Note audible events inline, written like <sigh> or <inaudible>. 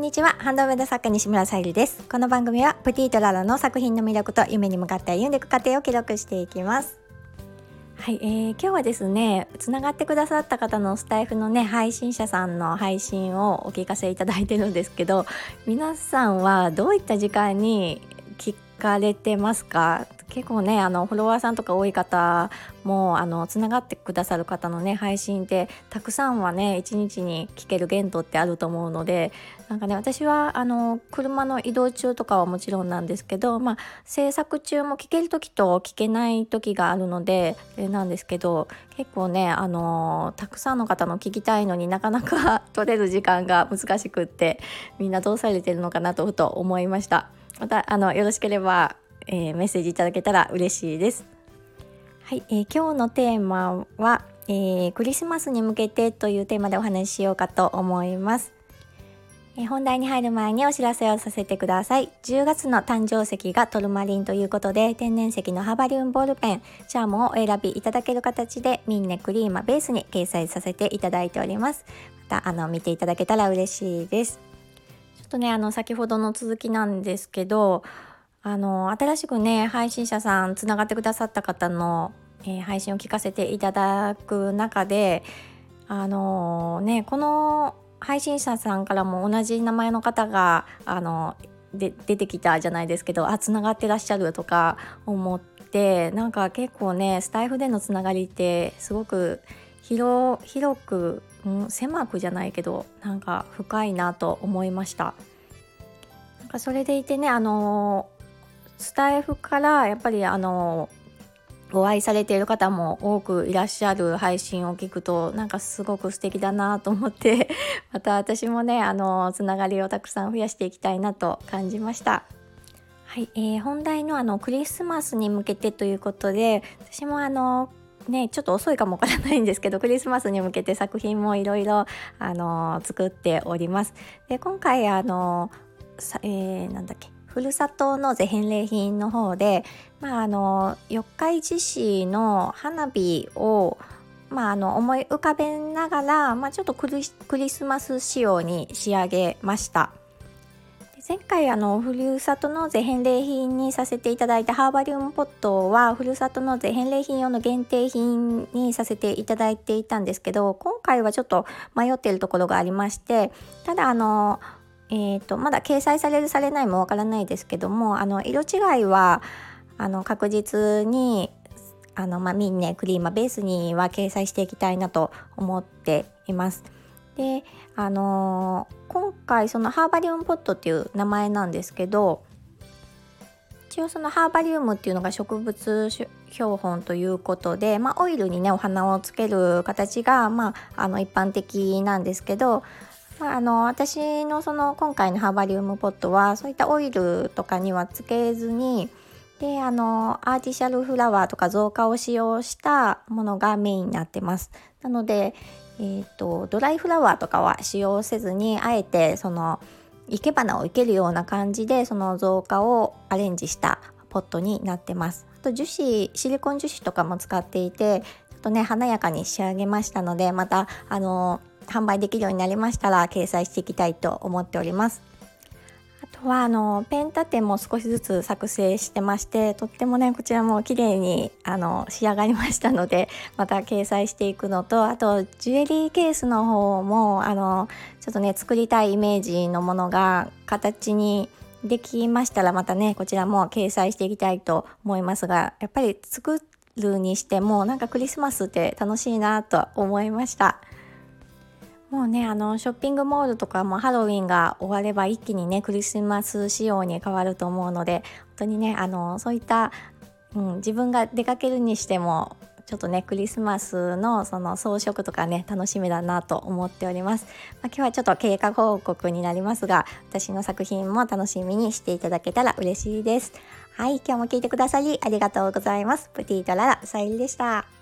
んにちは。ハンドメイド作家西村さゆりです。この番組はプティートララの作品の魅力と夢に向かって歩んでいく過程を記録していきます。はい、えー、今日はですねつながってくださった方のスタイフのね配信者さんの配信をお聞かせいただいてるんですけど皆さんはどういった時間に聞かれてますか？結構ねあのフォロワーさんとか多い方もあのつながってくださる方のね配信ってたくさんはね一日に聞ける限度ってあると思うのでなんかね私はあの車の移動中とかはもちろんなんですけど、まあ、制作中も聞ける時と聞けない時があるのでなんですけど結構ねあのたくさんの方の聞きたいのになかなか <laughs> 取れる時間が難しくってみんなどうされてるのかなとふと思いました。またあのよろしければえー、メッセージいただけたら嬉しいです。はい、えー、今日のテーマは、えー、クリスマスに向けてというテーマでお話ししようかと思います。え本題に入る前にお知らせをさせてください。10月の誕生石がトルマリンということで、天然石のハバリウムボールペン、シャーモンをお選びいただける形で、ミンネクリーマベースに掲載させていただいております。また、あの、見ていただけたら嬉しいです。ちょっとね、あの、先ほどの続きなんですけど、あの新しくね配信者さんつながってくださった方の、えー、配信を聞かせていただく中であのねこの配信者さんからも同じ名前の方があので出てきたじゃないですけどあつながってらっしゃるとか思ってなんか結構ねスタイフでのつながりってすごく広広く、うん、狭くじゃないけどなんか深いなと思いました。なんかそれでいてねあのスタイフからやっぱりあのお会いされている方も多くいらっしゃる配信を聞くとなんかすごく素敵だなと思って <laughs> また私もねあのつながりをたくさん増やしていきたいなと感じました。はい、えー、本題のあのクリスマスに向けてということで私もあのね、ちょっと遅いかもわからないんですけどクリスマスに向けて作品もいろいろ作っております。で今回あの、えー、なんだっけふるさと納税返礼品の方で、まあ、あの四日市市の花火を、まあ、あの思い浮かべながら、まあ、ちょっとクリスマス仕様に仕上げました。前回あのふるさと納税返礼品にさせていただいたハーバリウムポットはふるさと納税返礼品用の限定品にさせていただいていたんですけど今回はちょっと迷っているところがありましてただあのえーと、まだ掲載されるされないもわからないですけどもあの色違いはあの確実にあの、まあ、ミンネクリーマベースには掲載していきたいなと思っています。であのー、今回そのハーバリウムポットっていう名前なんですけど一応そのハーバリウムっていうのが植物標本ということで、まあ、オイルにねお花をつける形が、まあ、あの一般的なんですけどまあ、あの私のその今回のハーバリウムポットはそういったオイルとかにはつけずにであのアーティシャルフラワーとか造花を使用したものがメインになってます。なので、えーと、ドライフラワーとかは使用せずにあえてその生け花を生けるような感じでその造花をアレンジしたポットになってます。あと樹脂シリコン樹脂とかも使っていてちょっとね華やかに仕上げましたのでまたあの販売できるようになりましたら掲載していきたいと思っております。あとはあのペン立ても少しずつ作成してましてとってもねこちらも綺麗にあの仕上がりましたので <laughs> また掲載していくのとあとジュエリーケースの方もあのちょっとね作りたいイメージのものが形にできましたらまたねこちらも掲載していきたいと思いますがやっぱり作るにしてもなんかクリスマスって楽しいなと思いました。もうねあのショッピングモールとかもハロウィンが終われば一気にねクリスマス仕様に変わると思うので本当にねあのそういった、うん、自分が出かけるにしてもちょっとねクリスマスのその装飾とかね楽しみだなと思っております、まあ、今日はちょっと経過報告になりますが私の作品も楽しみにしていただけたら嬉しいです。はい今日も聞いてくださりありがとうございます。プティートララさゆりでした。